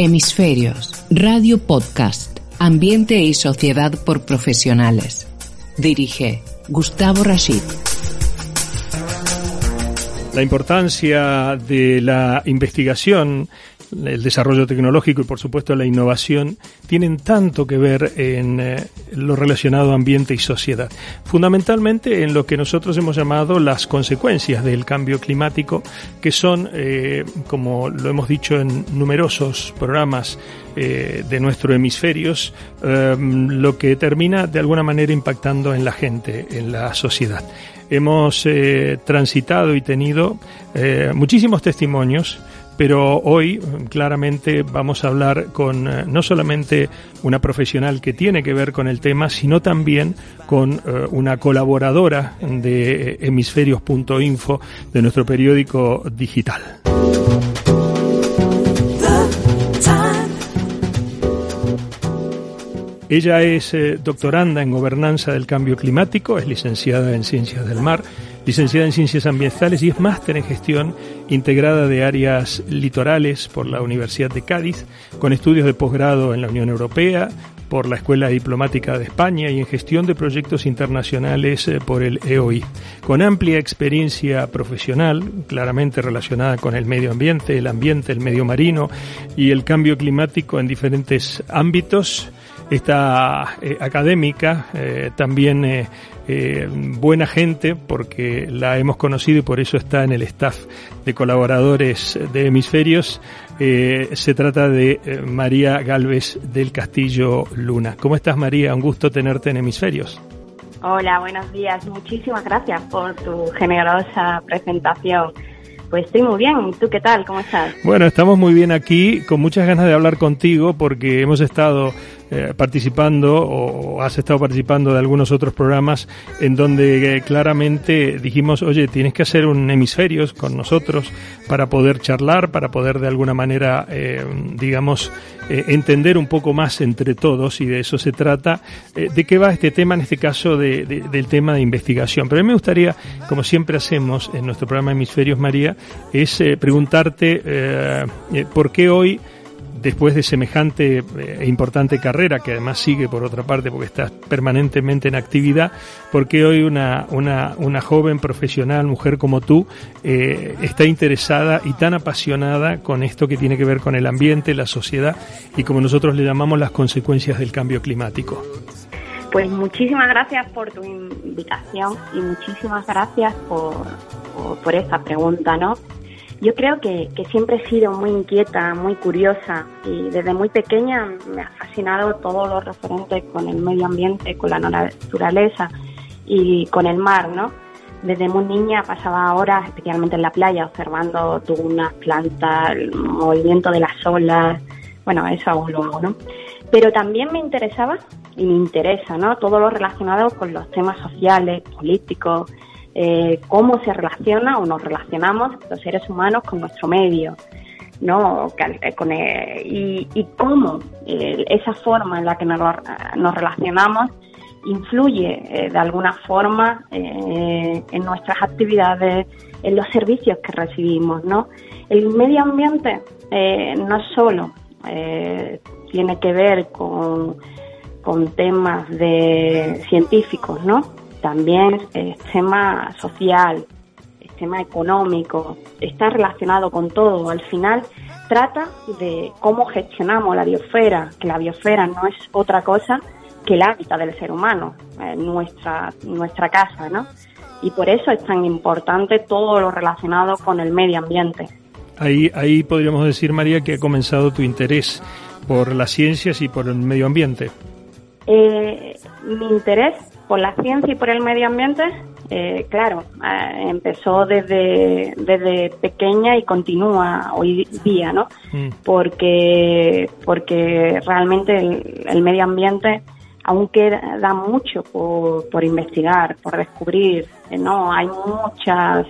Hemisferios, Radio Podcast, Ambiente y Sociedad por Profesionales. Dirige Gustavo Rashid. La importancia de la investigación el desarrollo tecnológico y por supuesto la innovación tienen tanto que ver en eh, lo relacionado a ambiente y sociedad. Fundamentalmente en lo que nosotros hemos llamado las consecuencias del cambio climático, que son, eh, como lo hemos dicho en numerosos programas eh, de nuestros hemisferios, lo que termina de alguna manera impactando en la gente, en la sociedad hemos transitado y tenido muchísimos testimonios pero hoy claramente vamos a hablar con eh, no solamente una profesional que tiene que ver con el tema, sino también con eh, una colaboradora de hemisferios.info de nuestro periódico digital. Ella es eh, doctoranda en gobernanza del cambio climático, es licenciada en ciencias del mar licenciada en Ciencias Ambientales y es máster en Gestión integrada de áreas litorales por la Universidad de Cádiz, con estudios de posgrado en la Unión Europea, por la Escuela Diplomática de España y en gestión de proyectos internacionales eh, por el EOI. Con amplia experiencia profesional, claramente relacionada con el medio ambiente, el ambiente, el medio marino y el cambio climático en diferentes ámbitos, esta eh, académica eh, también buena gente porque la hemos conocido y por eso está en el staff de colaboradores de Hemisferios. Eh, se trata de eh, María Galvez del Castillo Luna. ¿Cómo estás María? Un gusto tenerte en Hemisferios. Hola, buenos días. Muchísimas gracias por tu generosa presentación. Pues estoy muy bien. ¿Tú qué tal? ¿Cómo estás? Bueno, estamos muy bien aquí, con muchas ganas de hablar contigo porque hemos estado eh, participando o has estado participando de algunos otros programas en donde eh, claramente dijimos, oye, tienes que hacer un hemisferios con nosotros para poder charlar, para poder de alguna manera, eh, digamos, entender un poco más entre todos y de eso se trata. ¿De qué va este tema? En este caso de, del tema de investigación. Pero a mí me gustaría, como siempre hacemos en nuestro programa Hemisferios María, es preguntarte por qué hoy después de semejante e importante carrera, que además sigue por otra parte porque estás permanentemente en actividad, porque hoy una, una, una joven profesional, mujer como tú, eh, está interesada y tan apasionada con esto que tiene que ver con el ambiente, la sociedad y como nosotros le llamamos las consecuencias del cambio climático? Pues muchísimas gracias por tu invitación y muchísimas gracias por, por, por esta pregunta, ¿no? Yo creo que, siempre he sido muy inquieta, muy curiosa y desde muy pequeña me ha fascinado todo lo referente con el medio ambiente, con la naturaleza y con el mar, ¿no? Desde muy niña pasaba horas, especialmente en la playa, observando dunas, plantas, el movimiento de las olas, bueno, eso aún lo hago, ¿no? Pero también me interesaba y me interesa, ¿no? Todo lo relacionado con los temas sociales, políticos, eh, cómo se relaciona o nos relacionamos los seres humanos con nuestro medio, ¿no? Eh, eh, y, cómo esa forma en la que nos, relacionamos influye de alguna forma en nuestras actividades, en los servicios que recibimos, ¿no? El medio ambiente no solo tiene que ver con, con temas de científicos, ¿no? También el tema social, el tema económico, está relacionado con todo. Al final trata de cómo gestionamos la biosfera, que la biosfera no es otra cosa que el hábitat del ser humano, eh, nuestra, nuestra casa, ¿no? Y por eso es tan importante todo lo relacionado con el medio ambiente. Ahí, ahí podríamos decir, María, que ha comenzado tu interés por las ciencias y por el medio ambiente. Eh, mi interés por la ciencia y por el medio ambiente, eh, claro, eh, empezó desde, desde pequeña y continúa hoy día, ¿no? Mm. Porque, porque realmente el, medio ambiente aún queda mucho por, por investigar, por descubrir, eh, ¿no? Hay muchas,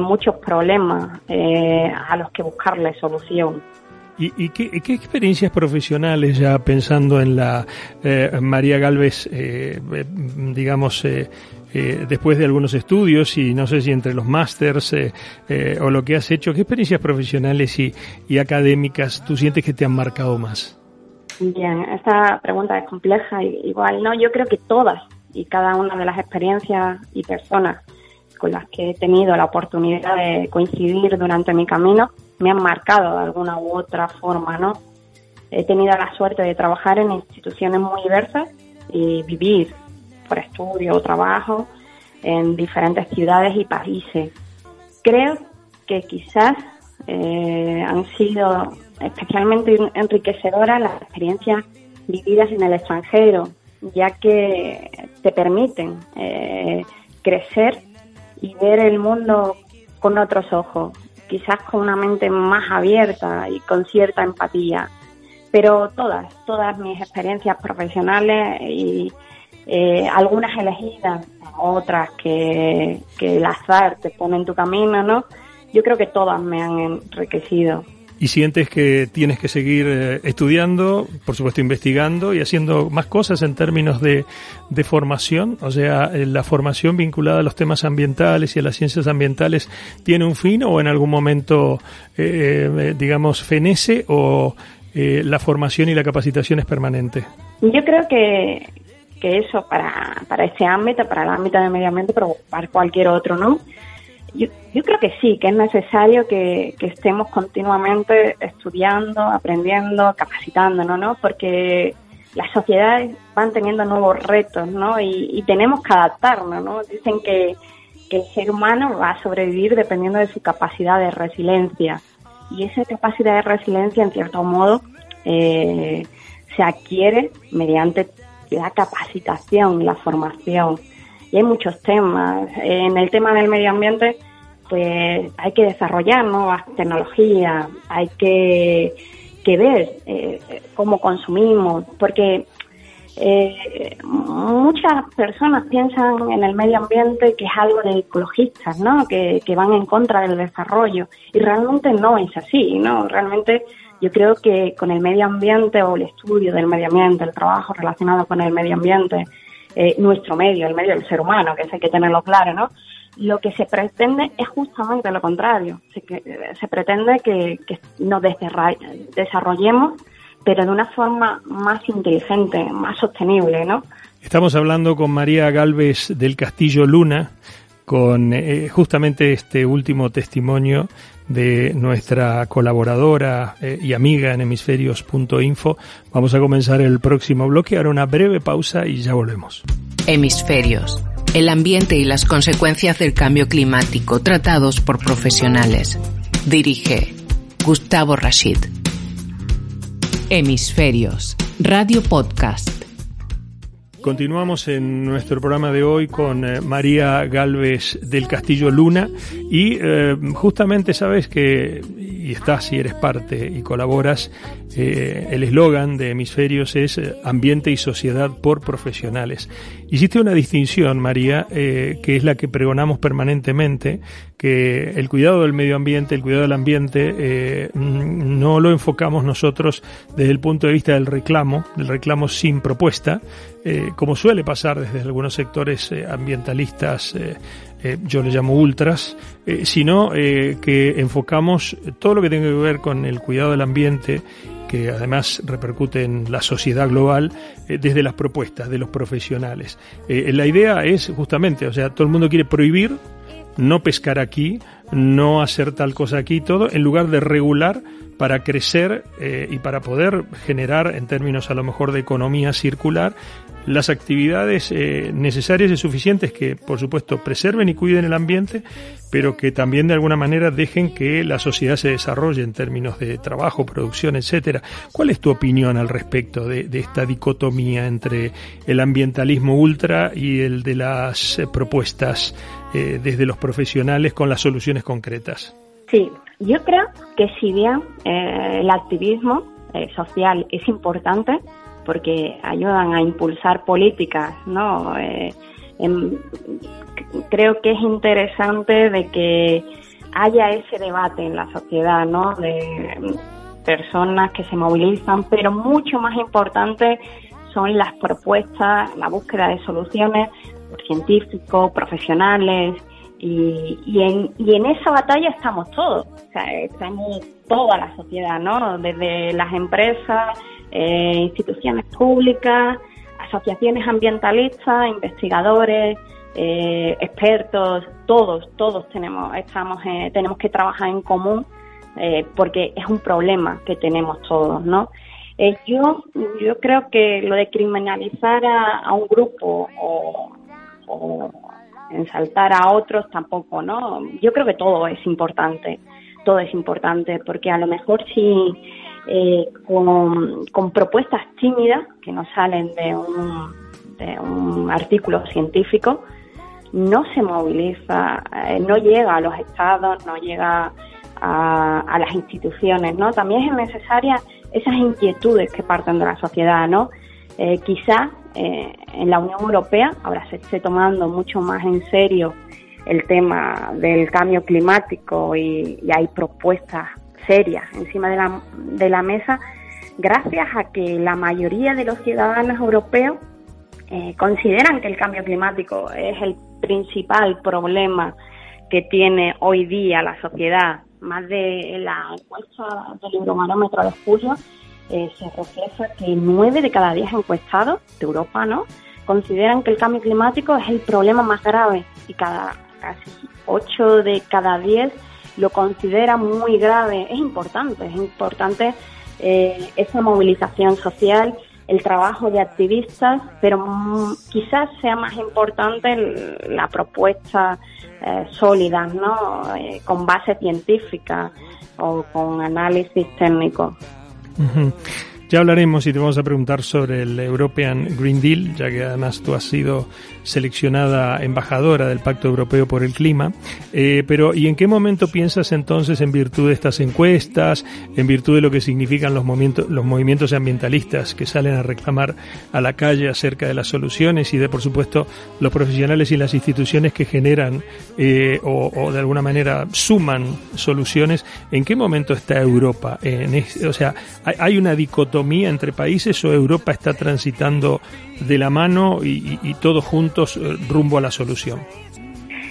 muchos problemas a los que buscarle solución. ¿Y, qué, experiencias profesionales, ya pensando en la eh, María Galvez, eh, digamos, eh, después de algunos estudios y no sé si entre los másters o lo que has hecho, qué experiencias profesionales y, y académicas tú sientes que te han marcado más? Bien, esta pregunta es compleja. Igual, ¿no? Yo creo que todas y cada una de las experiencias y personas con las que he tenido la oportunidad de coincidir durante mi camino me han marcado de alguna u otra forma, ¿no? He tenido la suerte de trabajar en instituciones muy diversas y vivir por estudio o trabajo en diferentes ciudades y países. Creo que quizás eh, han sido especialmente enriquecedoras las experiencias vividas en el extranjero, ya que te permiten eh, crecer y ver el mundo con otros ojos, quizás con una mente más abierta y con cierta empatía. Pero todas, todas mis experiencias profesionales y eh, algunas elegidas, otras que, que el azar te pone en tu camino, ¿no? Yo creo que todas me han enriquecido y sientes que tienes que seguir eh, estudiando, por supuesto investigando y haciendo más cosas en términos de, de formación, o sea, eh, la formación vinculada a los temas ambientales y a las ciencias ambientales tiene un fin o en algún momento, eh, digamos, fenece o la formación y la capacitación es permanente. Yo creo que, que eso para, para este ámbito, para el ámbito del medio ambiente, pero para cualquier otro, ¿no? Yo, yo creo que sí, que es necesario que, estemos continuamente estudiando, aprendiendo, capacitándonos, ¿no? Porque las sociedades van teniendo nuevos retos, ¿no? Y, tenemos que adaptarnos, ¿no? Dicen que, el ser humano va a sobrevivir dependiendo de su capacidad de resiliencia. Y esa capacidad de resiliencia, en cierto modo, eh, se adquiere mediante la capacitación, la formación y hay muchos temas. En el tema del medio ambiente, pues hay que desarrollar nuevas tecnologías, hay que, que ver eh, cómo consumimos, porque eh, muchas personas piensan en el medio ambiente que es algo de ecologistas, ¿no? Que, que van en contra del desarrollo y realmente no es así, ¿no? Realmente yo creo que con el medio ambiente o el estudio del medio ambiente, el trabajo relacionado con el medio ambiente, eh, nuestro medio, el medio del ser humano, que eso hay que tenerlo claro, ¿no? Lo que se pretende es justamente lo contrario. Se, se pretende que, nos desarrollemos, pero de una forma más inteligente, más sostenible, ¿no? Estamos hablando con María Galvez del Castillo Luna, con eh, justamente este último testimonio de nuestra colaboradora eh, y amiga en hemisferios.info. Vamos a comenzar el próximo bloque, ahora una breve pausa y ya volvemos. Hemisferios. El ambiente y las consecuencias del cambio climático tratados por profesionales. Dirige Gustavo Rashid. Hemisferios. Radio Podcast. Continuamos en nuestro programa de hoy con eh, María Galvez del Castillo Luna y eh, justamente sabes que, y estás y eres parte y colaboras, eh, el eslogan de Hemisferios es Ambiente y Sociedad por Profesionales. Hiciste una distinción, María, que es la que pregonamos permanentemente, que el cuidado del medio ambiente, el cuidado del ambiente, no lo enfocamos nosotros desde el punto de vista del reclamo, del reclamo sin propuesta, eh, como suele pasar desde algunos sectores eh, ambientalistas, eh, yo le llamo ultras, sino que enfocamos todo lo que tiene que ver con el cuidado del ambiente que además repercute en la sociedad global desde las propuestas de los profesionales. la idea es justamente, o sea, todo el mundo quiere prohibir no pescar aquí, no hacer tal cosa aquí, todo, en lugar de regular para crecer y para poder generar, en términos a lo mejor de economía circular, las actividades eh, necesarias y suficientes que, por supuesto, preserven y cuiden el ambiente, pero que también de alguna manera dejen que la sociedad se desarrolle en términos de trabajo, producción, etcétera. ¿Cuál es tu opinión al respecto de, esta dicotomía entre el ambientalismo ultra y el de las eh, propuestas eh, desde los profesionales con las soluciones concretas? Sí, yo creo que si bien el activismo social es importante, porque ayudan a impulsar políticas, ¿no? Eh, creo que es interesante de que haya ese debate en la sociedad, ¿no? De personas que se movilizan, pero mucho más importante son las propuestas, la búsqueda de soluciones científicos, profesionales, y, y, en, y en esa batalla estamos todos, o sea, estamos toda la sociedad, ¿no? Desde las empresas, eh, instituciones públicas, asociaciones ambientalistas, investigadores, eh, expertos, todos, todos tenemos, estamos, eh, tenemos que trabajar en común eh, porque es un problema que tenemos todos, ¿no? Yo, yo creo que lo de criminalizar a, a un grupo o, o ensaltar a otros tampoco, ¿no? Yo creo que todo es importante, todo es importante, porque a lo mejor si eh, con, con, propuestas tímidas que no salen de un, de un artículo científico, no se moviliza, eh, no llega a los estados, no llega a, a, las instituciones, ¿no? También es necesaria esas inquietudes que parten de la sociedad, ¿no? Eh, quizá eh, en la Unión Europea ahora se esté tomando mucho más en serio el tema del cambio climático y, hay propuestas serias encima de la, de la mesa gracias a que la mayoría de los ciudadanos europeos eh, consideran que el cambio climático es el principal problema que tiene hoy día la sociedad. Más de la encuesta del Eurobarómetro de julio eh, se refleja que nueve de cada diez encuestados de Europa, ¿no? Consideran que el cambio climático es el problema más grave y cada casi ocho de cada diez lo considera muy grave. Es importante, es importante eh, esa movilización social, el trabajo de activistas, pero mm, quizás sea más importante la propuesta eh, sólida, ¿no? Eh, con base científica o con análisis técnico. Mm-hmm. Ya hablaremos y te vamos a preguntar sobre el European Green Deal, ya que además tú has sido seleccionada embajadora del Pacto Europeo por el Clima. Eh, pero, ¿y en qué momento piensas entonces, en virtud de estas encuestas, en virtud de lo que significan los movimientos, los movimientos ambientalistas que salen a reclamar a la calle acerca de las soluciones y de, por supuesto, los profesionales y las instituciones que generan eh, o, de alguna manera suman soluciones? ¿En qué momento está Europa? O sea, hay una dicotomía entre países o Europa está transitando de la mano y, y, y todos juntos rumbo a la solución?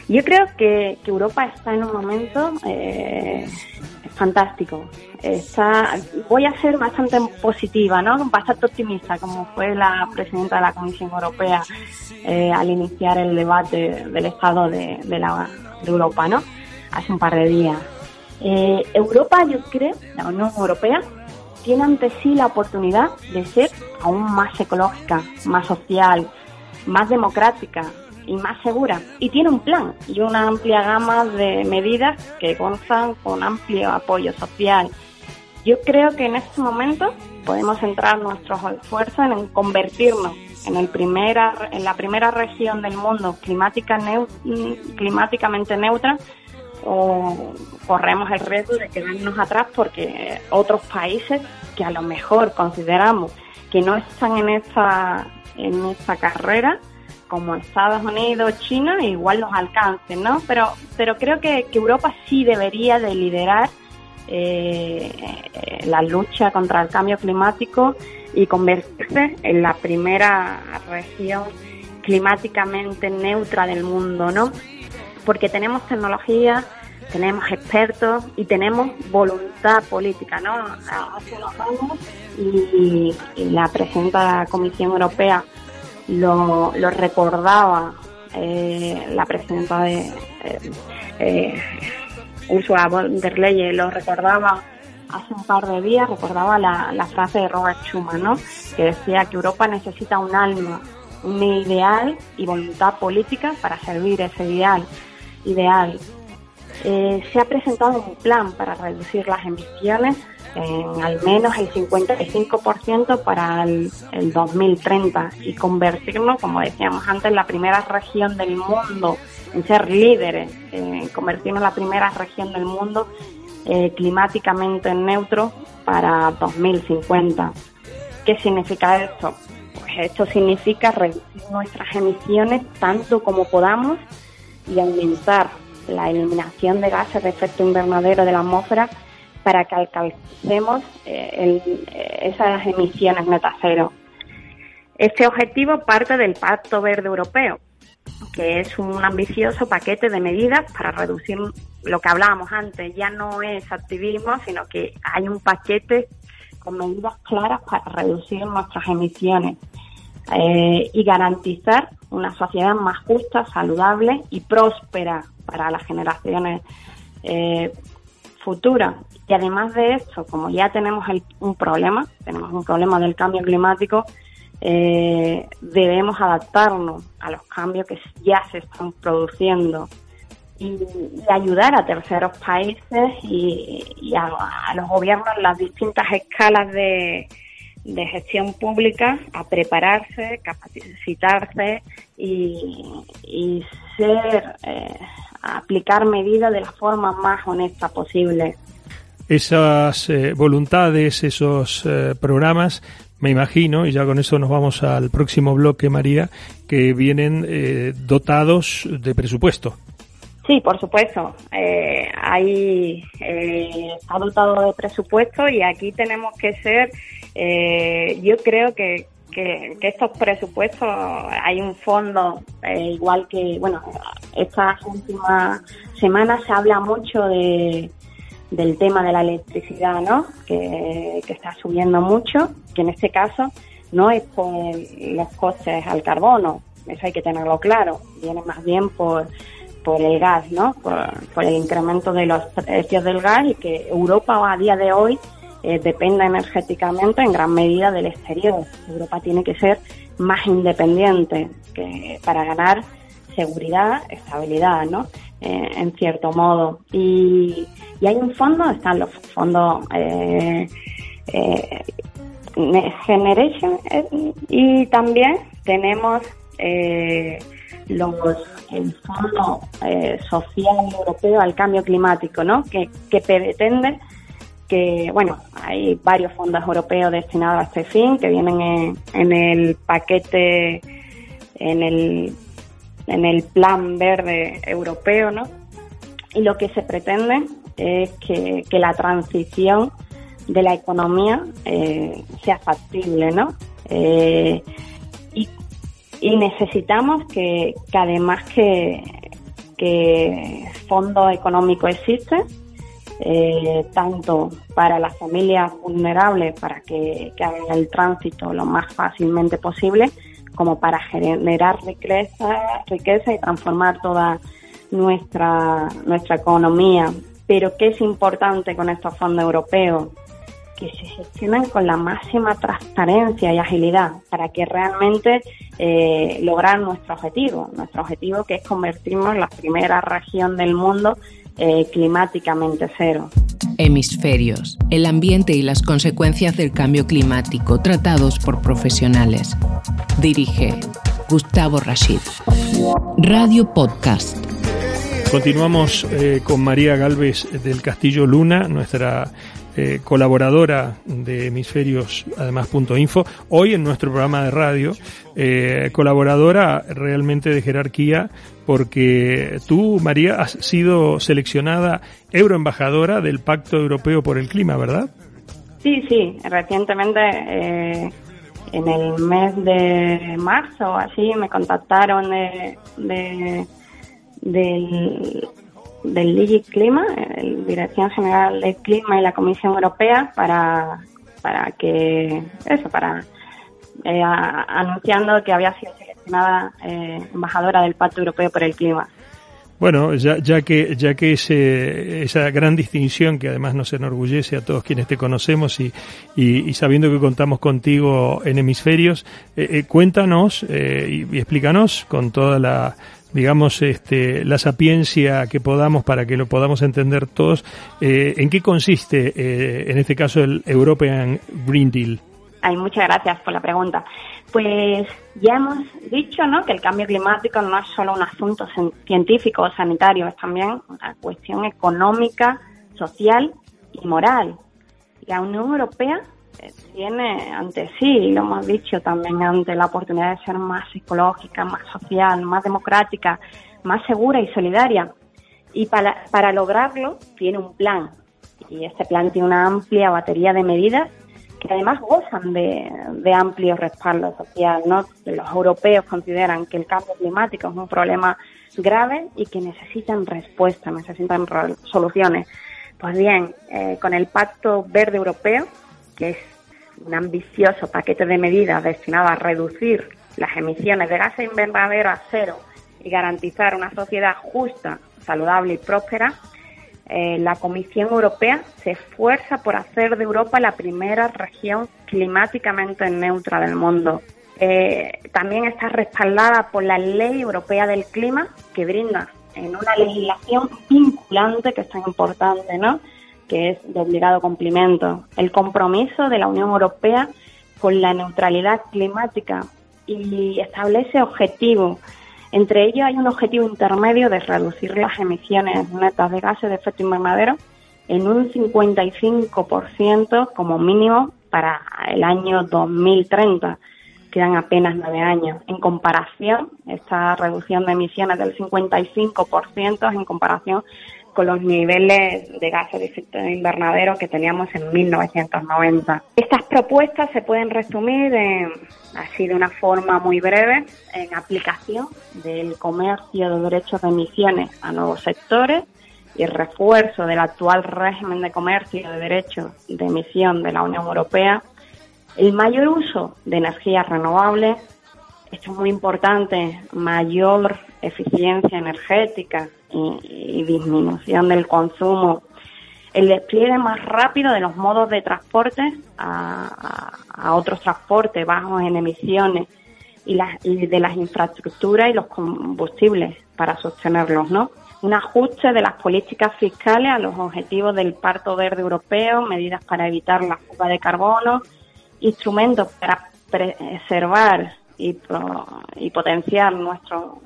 Yo creo que, que Europa está en un momento eh, fantástico. Está, voy a ser bastante positiva, ¿no? Bastante optimista, como fue la presidenta de la Comisión Europea eh, al iniciar el debate del estado de, de, la, de Europa, ¿no? Hace un par de días. Eh, Europa, yo creo, la Unión Europea, tiene ante sí la oportunidad de ser aún más ecológica, más social, más democrática y más segura. Y tiene un plan y una amplia gama de medidas que gozan con amplio apoyo social. Yo creo que en este momento podemos centrar nuestros esfuerzos en convertirnos en, el primera, en la primera región del mundo climática neu, climáticamente neutra o corremos el riesgo de quedarnos atrás porque otros países que a lo mejor consideramos que no están en esta en esta carrera como Estados Unidos, China, igual los alcancen, ¿no? Pero pero creo que, que Europa sí debería de liderar eh, la lucha contra el cambio climático y convertirse en la primera región climáticamente neutra del mundo, ¿no? Porque tenemos tecnología, tenemos expertos y tenemos voluntad política, ¿no? Hace unos años y, y la la Comisión Europea lo, lo recordaba, eh, la presidenta de eh, eh, Ursula von der Leyen lo recordaba hace un par de días, recordaba la, la frase de Robert Schuman, ¿no? Que decía que Europa necesita un alma, un ideal y voluntad política para servir ese ideal ideal. Eh, se ha presentado un plan para reducir las emisiones en al menos el 55% para el, el, 2030 y convertirnos, como decíamos antes, en la primera región del mundo en ser líderes, eh, convertirnos en la primera región del mundo eh, climáticamente neutro para 2050. ¿Qué significa esto? Pues esto significa reducir nuestras emisiones tanto como podamos y aumentar la eliminación de gases de efecto invernadero de la atmósfera para que alcancemos eh, esas emisiones neta cero. Este objetivo parte del Pacto Verde Europeo, que es un ambicioso paquete de medidas para reducir lo que hablábamos antes. Ya no es activismo, sino que hay un paquete con medidas claras para reducir nuestras emisiones eh, y garantizar una sociedad más justa, saludable y próspera para las generaciones eh, futuras. Y además de esto, como ya tenemos un problema, tenemos un problema del cambio climático, eh, debemos adaptarnos a los cambios que ya se están produciendo y, ayudar a terceros países y, a, los gobiernos en las distintas escalas de, gestión pública a prepararse, capacitarse y, ser, eh, aplicar medidas de la forma más honesta posible. Esas eh, voluntades, esos eh, programas me imagino, y ya con eso nos vamos al próximo bloque, María, que vienen eh, dotados de presupuesto. Sí, por supuesto. Eh, hay, eh, está dotado de presupuesto y aquí tenemos que ser, eh, yo creo que, que, que, estos presupuestos, hay un fondo, igual que, bueno, estas últimas semanas se habla mucho de, del tema de la electricidad, ¿no? Que, está subiendo mucho, que en este caso no es por los costes al carbono, eso hay que tenerlo claro, viene más bien por, por el gas, ¿no? Por, el incremento de los precios del gas y que Europa a día de hoy eh, depende energéticamente en gran medida del exterior. Europa tiene que ser más independiente que para ganar seguridad, estabilidad, ¿no? Eh, en cierto modo. Y, hay un fondo, están los fondos eh, eh, Generation y también tenemos los el Fondo Social Europeo al Cambio Climático, ¿no? Que, que pretende que, bueno, hay varios fondos europeos destinados a este fin que vienen en, el paquete, en el en el plan verde europeo, ¿no? Y lo que se pretende es que, la transición de la economía eh, sea factible, ¿no? Eh, y, necesitamos que, además que, que fondo económico existe, eh, tanto para las familias vulnerables, para que, que hagan el tránsito lo más fácilmente posible, como para generar riqueza, riqueza y transformar toda nuestra, nuestra economía. Pero ¿qué es importante con estos fondos europeos? Que se gestionen con la máxima transparencia y agilidad para que realmente eh, lograr nuestro objetivo, nuestro objetivo que es convertirnos en la primera región del mundo eh, climáticamente cero. Hemisferios, el ambiente y las consecuencias del cambio climático tratados por profesionales. Dirige Gustavo Rashid. Radio Podcast. Continuamos eh, con María Galvez del Castillo Luna, nuestra eh, colaboradora de hemisferios, además punto info, hoy en nuestro programa de radio, eh, colaboradora realmente de jerarquía, porque tú, María, has sido seleccionada euroembajadora del Pacto Europeo por el Clima, ¿verdad? Sí, sí, recientemente eh, en el mes de marzo, así, me contactaron de, de del del DG Clima, la Dirección General de Clima y la Comisión Europea para, para que, eso, para eh, anunciando que había sido seleccionada eh, embajadora del Pacto Europeo por el Clima. Bueno, ya, ya que, ya que ese, esa gran distinción que además nos enorgullece a todos quienes te conocemos y, y, sabiendo que contamos contigo en hemisferios, eh, eh cuéntanos y, y, explícanos con toda la, digamos, este, la sapiencia que podamos para que lo podamos entender todos. Eh, ¿En qué consiste, eh, en este caso, el European Green Deal? Ay, muchas gracias por la pregunta. Pues ya hemos dicho ¿no? que el cambio climático no es solo un asunto científico o sanitario, es también una cuestión económica, social y moral. La Unión Europea tiene ante sí, lo hemos dicho también, ante la oportunidad de ser más ecológica, más social, más democrática, más segura y solidaria. Y para, para lograrlo tiene un plan. y este plan tiene una amplia batería de medidas que además gozan de, de amplio respaldo social. ¿no? Los europeos consideran que el cambio climático es un problema grave y que necesitan respuestas, necesitan soluciones. Pues bien, eh, con el Pacto Verde Europeo, que es un ambicioso paquete de medidas destinado a reducir las emisiones de gases invernadero a cero y garantizar una sociedad justa, saludable y próspera, eh, la Comisión Europea se esfuerza por hacer de Europa la primera región climáticamente neutra del mundo. Eh, también está respaldada por la Ley Europea del Clima, que brinda en una legislación vinculante que es tan importante, ¿no? Que es de obligado cumplimiento. El compromiso de la Unión Europea con la neutralidad climática y establece objetivos entre ellos hay un objetivo intermedio de reducir las emisiones netas de gases de efecto invernadero en un 55% como mínimo para el año 2030. Quedan apenas nueve años. En comparación, esta reducción de emisiones del 55% es en comparación con los niveles de gases de efecto invernadero que teníamos en 1990. Estas propuestas se pueden resumir así de una forma muy breve en aplicación del comercio de derechos de emisiones a nuevos sectores y refuerzo del actual régimen de comercio de derechos de emisión de la Unión Europea, el mayor uso de energías renovables, esto es muy importante, mayor eficiencia energética y, disminución del consumo, el despliegue más rápido de los modos de transporte a, otros transportes bajos en emisiones y, y de las infraestructuras y los combustibles para sostenerlos, ¿no? Un ajuste de las políticas fiscales a los objetivos del Pacto Verde Europeo, medidas para evitar la fuga de carbono, instrumentos para preservar y, y potenciar nuestros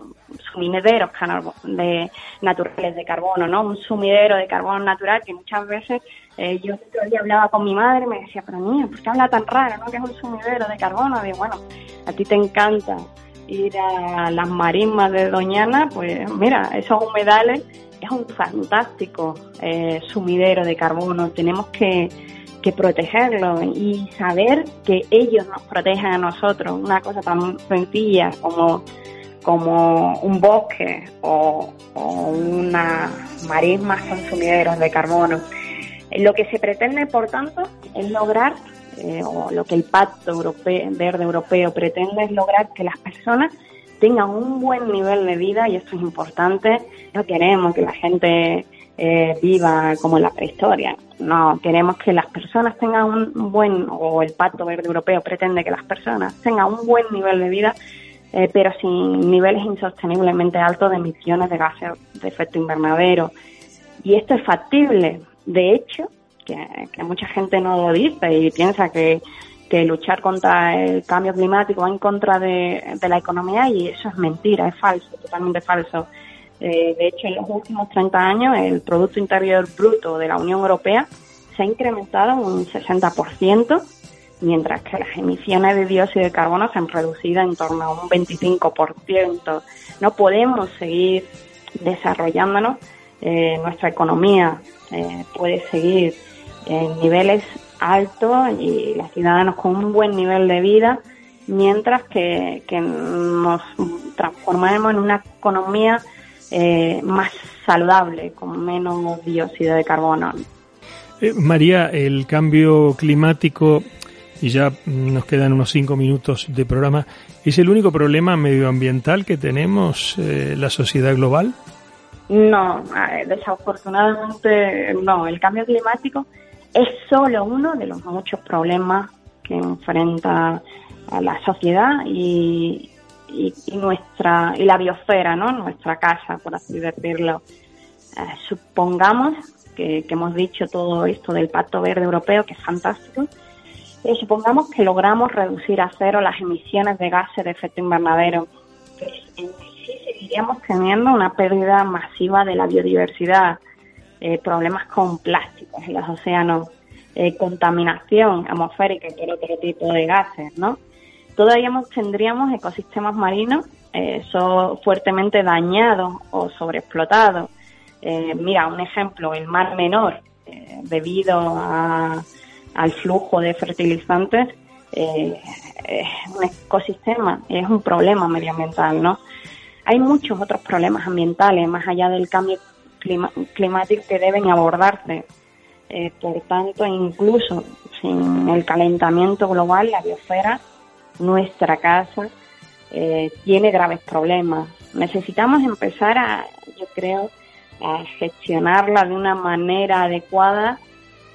sumideros de, naturales de carbono, ¿no? Un sumidero de carbono natural que muchas veces eh, yo todavía hablaba con mi madre y me decía, pero niña, ¿por qué habla tan raro, no? Que es un sumidero de carbono. Digo, bueno, a ti te encanta ir a las marismas de Doñana, pues mira, esos humedales es un fantástico eh, sumidero de carbono. Tenemos que protegerlo y saber que ellos nos protegen a nosotros. Una cosa tan sencilla como, como un bosque o, una marisma consumideros de carbono. Lo que se pretende, por tanto, es lograr, eh, o lo que el Pacto Europeo, Verde Europeo pretende es lograr que las personas tengan un buen nivel de vida y esto es importante. No queremos que la gente eh, viva como en la prehistoria. No, queremos que las personas tengan un buen, o el Pacto Verde Europeo pretende que las personas tengan un buen nivel de vida, eh, pero sin niveles insosteniblemente altos de emisiones de gases de efecto invernadero. Y esto es factible. De hecho, que, mucha gente no lo dice y piensa que, luchar contra el cambio climático va en contra de la economía y eso es mentira, es falso, totalmente falso eh, de hecho, en los últimos 30 años, el Producto Interior Bruto de la Unión Europea se ha incrementado un 60%, mientras que las emisiones de dióxido de carbono se han reducido en torno a un 25%. No podemos seguir desarrollándonos, eh, nuestra economía eh, puede seguir en niveles altos y los ciudadanos con un buen nivel de vida, mientras que, que nos transformemos en una economía eh, más saludable, con menos dióxido de carbono. Eh, María, el cambio climático, y ya nos quedan unos cinco minutos de programa, ¿es el único problema medioambiental que tenemos eh, la sociedad global? No, desafortunadamente no. El cambio climático es solo uno de los muchos problemas que enfrenta a la sociedad y, y, nuestra y la biosfera, ¿no? Nuestra casa, por así decirlo. Eh, supongamos que, hemos dicho todo esto del Pacto Verde Europeo, que es fantástico. Eh, supongamos que logramos reducir a cero las emisiones de gases de efecto invernadero. Pues en sí seguiríamos teniendo una pérdida masiva de la biodiversidad, eh, problemas con plásticos en los océanos, contaminación atmosférica por otro tipo de gases, ¿no? Todavía tendríamos ecosistemas marinos eh, fuertemente dañados o sobreexplotados. Eh, mira, un ejemplo, el Mar Menor, eh, debido al flujo de fertilizantes, eh, es un ecosistema, es un problema medioambiental, ¿no? Hay muchos otros problemas ambientales más allá del cambio climático que deben abordarse. Eh, por tanto, incluso sin el calentamiento global, la biosfera, nuestra casa, eh, tiene graves problemas. Necesitamos empezar a, yo creo, a gestionarla de una manera adecuada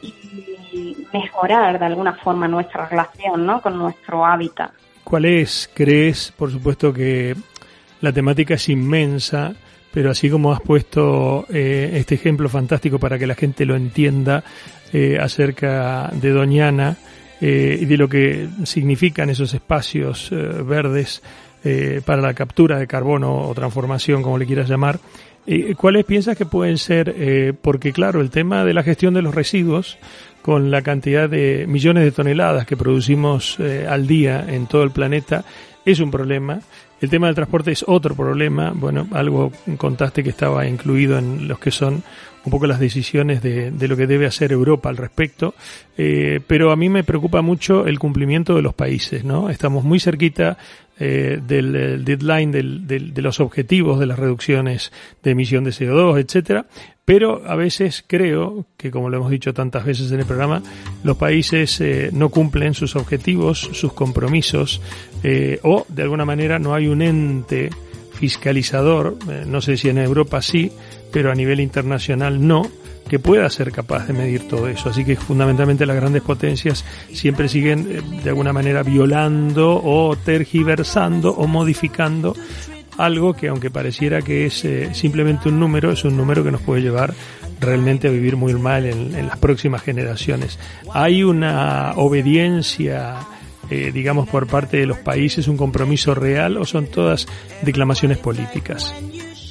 y mejorar de alguna forma nuestra relación ¿no? con nuestro hábitat. ¿Cuál es, crees, por supuesto que la temática es inmensa, pero así como has puesto eh, este ejemplo fantástico para que la gente lo entienda eh, acerca de Doñana eh, y de lo que significan esos espacios verdes para la captura de carbono o transformación, como le quieras llamar, ¿cuáles piensas que pueden ser? porque claro, el tema de la gestión de los residuos con la cantidad de millones de toneladas que producimos al día en todo el planeta es un problema el tema del transporte es otro problema. Bueno, algo contaste que estaba incluido en los que son un poco las decisiones de, lo que debe hacer Europa al respecto. Eh, pero a mí me preocupa mucho el cumplimiento de los países, ¿no? Estamos muy cerquita eh, del, deadline de los objetivos de las reducciones de emisión de CO2, etcétera, pero a veces creo que, como lo hemos dicho tantas veces en el programa, los países eh, no cumplen sus objetivos, sus compromisos, eh, o de alguna manera no hay un ente fiscalizador, no sé si en Europa sí, pero a nivel internacional no, que pueda ser capaz de medir todo eso. Así que fundamentalmente las grandes potencias siempre siguen eh, de alguna manera violando o tergiversando o modificando algo que aunque pareciera que es eh, simplemente un número, es un número que nos puede llevar realmente a vivir muy mal en, las próximas generaciones. Hay una obediencia, eh, digamos, por parte de los países, un compromiso real o son todas declamaciones políticas?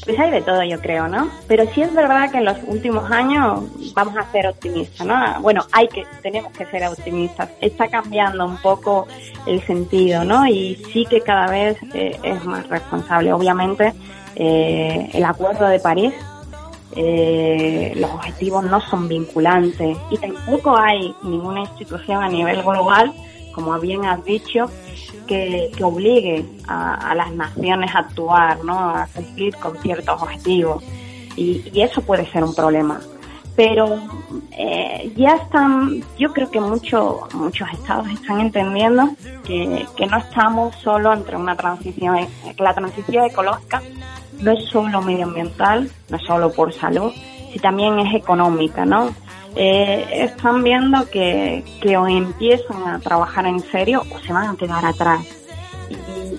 Pues hay de todo, yo creo, ¿no? Pero sí es verdad que en los últimos años vamos a ser optimistas, ¿no? Bueno, hay que, tenemos que ser optimistas. Está cambiando un poco el sentido, ¿no? Y sí que cada vez eh, es más responsable. Obviamente, eh, el Acuerdo de París, eh, los objetivos no son vinculantes y tampoco hay ninguna institución a nivel global, como bien has dicho, que, obligue a, las naciones a actuar, ¿no? a cumplir con ciertos objetivos. Y, eso puede ser un problema. Pero eh, ya están, yo creo que muchos muchos estados están entendiendo que, que no estamos solo entre una transición, que la transición ecológica no es solo medioambiental, no es solo por salud, sino también es económica, ¿no? Eh, están viendo que, que o empiezan a trabajar en serio o se van a quedar atrás.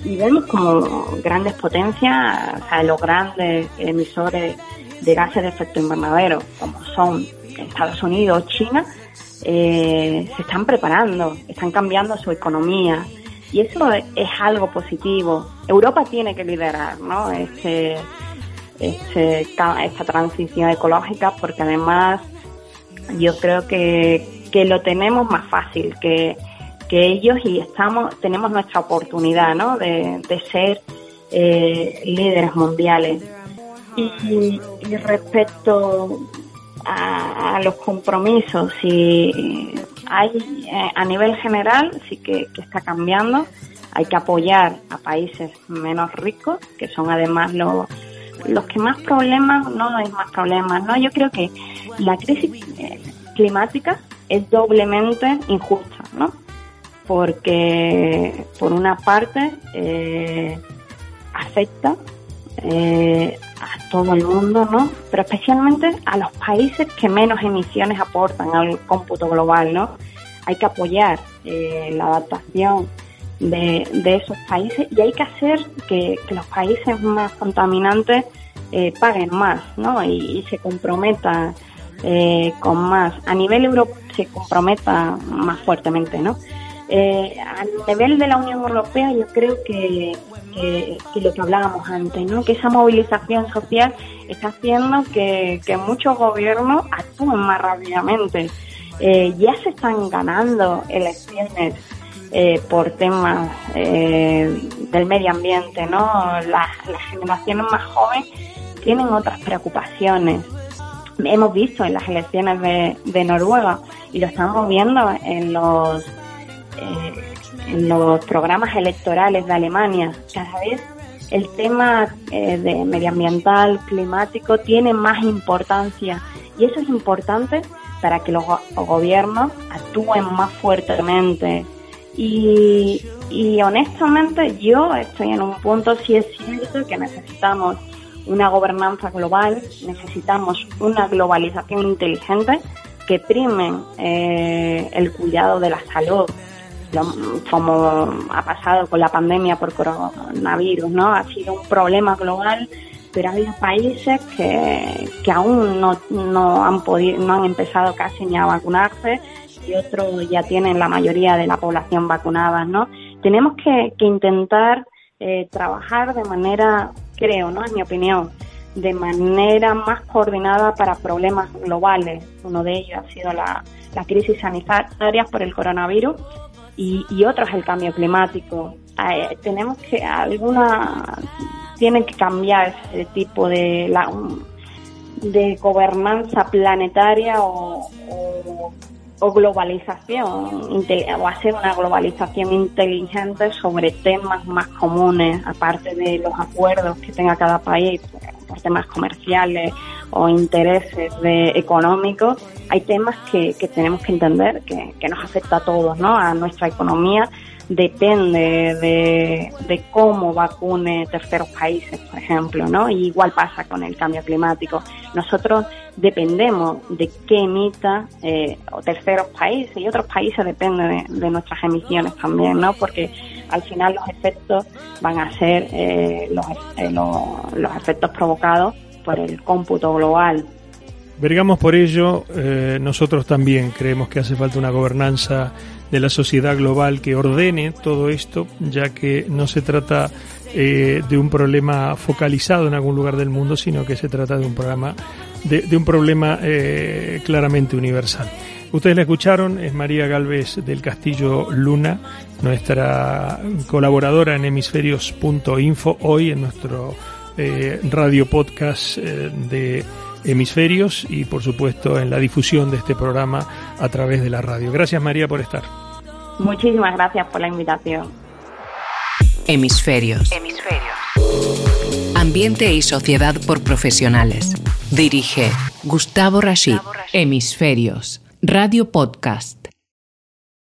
Y, vemos como grandes potencias, o sea, los grandes emisores de gases de efecto invernadero, como son Estados Unidos, China, eh, se están preparando, están cambiando su economía. Y eso es, algo positivo. Europa tiene que liderar ¿no? este, este, esta transición ecológica porque además yo creo que, que lo tenemos más fácil que, que ellos y estamos tenemos nuestra oportunidad ¿no? de, de ser eh, líderes mundiales. Y, y respecto a, los compromisos, si hay eh, a nivel general sí que, que, está cambiando. Hay que apoyar a países menos ricos, que son además los, los que más problemas, no hay más problemas, ¿no? Yo creo que la crisis eh, climática es doblemente injusta, ¿no? Porque por una parte eh, afecta eh, a todo el mundo, ¿no? Pero especialmente a los países que menos emisiones aportan al cómputo global, ¿no? Hay que apoyar la adaptación de, esos países y hay que hacer que, los países más contaminantes paguen más, ¿no? Y, y se comprometan eh, con más, a nivel Europa se comprometa más fuertemente, ¿no? Eh, a nivel de la Unión Europea yo creo que, que, lo que hablábamos antes, ¿no? Que esa movilización social está haciendo que, muchos gobiernos actúen más rápidamente. Eh, ya se están ganando elecciones eh, por temas del medio ambiente, ¿no? las generaciones más jóvenes tienen otras preocupaciones hemos visto en las elecciones de, Noruega y lo estamos viendo en los eh, en los programas electorales de Alemania. Cada vez el tema eh, de medioambiental, climático, tiene más importancia y eso es importante para que los gobiernos actúen más fuertemente. Y, y honestamente yo estoy en un punto, si es cierto que necesitamos una gobernanza global, necesitamos una globalización inteligente que prime eh, el cuidado de la salud, como ha pasado con la pandemia por coronavirus, ¿no? Ha sido un problema global, pero hay países que, que aún no, no han podido, no han empezado casi ni a vacunarse y otros ya tienen la mayoría de la población vacunada, ¿no? Tenemos que, que intentar eh, trabajar de manera, creo, ¿no? En mi opinión, de manera más coordinada para problemas globales. Uno de ellos ha sido la, la crisis sanitaria por el coronavirus y, y otro es el cambio climático. Eh, tenemos que, alguna, tienen que cambiar ese tipo de, la, de gobernanza planetaria o, globalización, o hacer una globalización inteligente sobre temas más comunes, aparte de los acuerdos que tenga cada país temas comerciales o intereses de, económicos, hay temas que, que tenemos que entender que, que, nos afecta a todos, ¿no? A nuestra economía depende de, de, cómo vacune terceros países, por ejemplo, ¿no? Y igual pasa con el cambio climático. Nosotros dependemos de qué emita eh, terceros países y otros países dependen de, de, nuestras emisiones también, ¿no? Porque al final los efectos van a ser eh, los, eh, los, los efectos provocados por el cómputo global. Vergamos por ello, eh, nosotros también creemos que hace falta una gobernanza de la sociedad global que ordene todo esto, ya que no se trata eh, de un problema focalizado en algún lugar del mundo, sino que se trata de un programa de, un problema eh, claramente universal. Ustedes la escucharon, es María Galvez del Castillo Luna, nuestra colaboradora en hemisferios.info, hoy en nuestro eh, radio podcast eh, de hemisferios y por supuesto en la difusión de este programa a través de la radio. Gracias María por estar. Muchísimas gracias por la invitación. Hemisferios. Hemisferios. Ambiente y sociedad por profesionales. Dirige Gustavo Rashid. Hemisferios. Radio Podcast.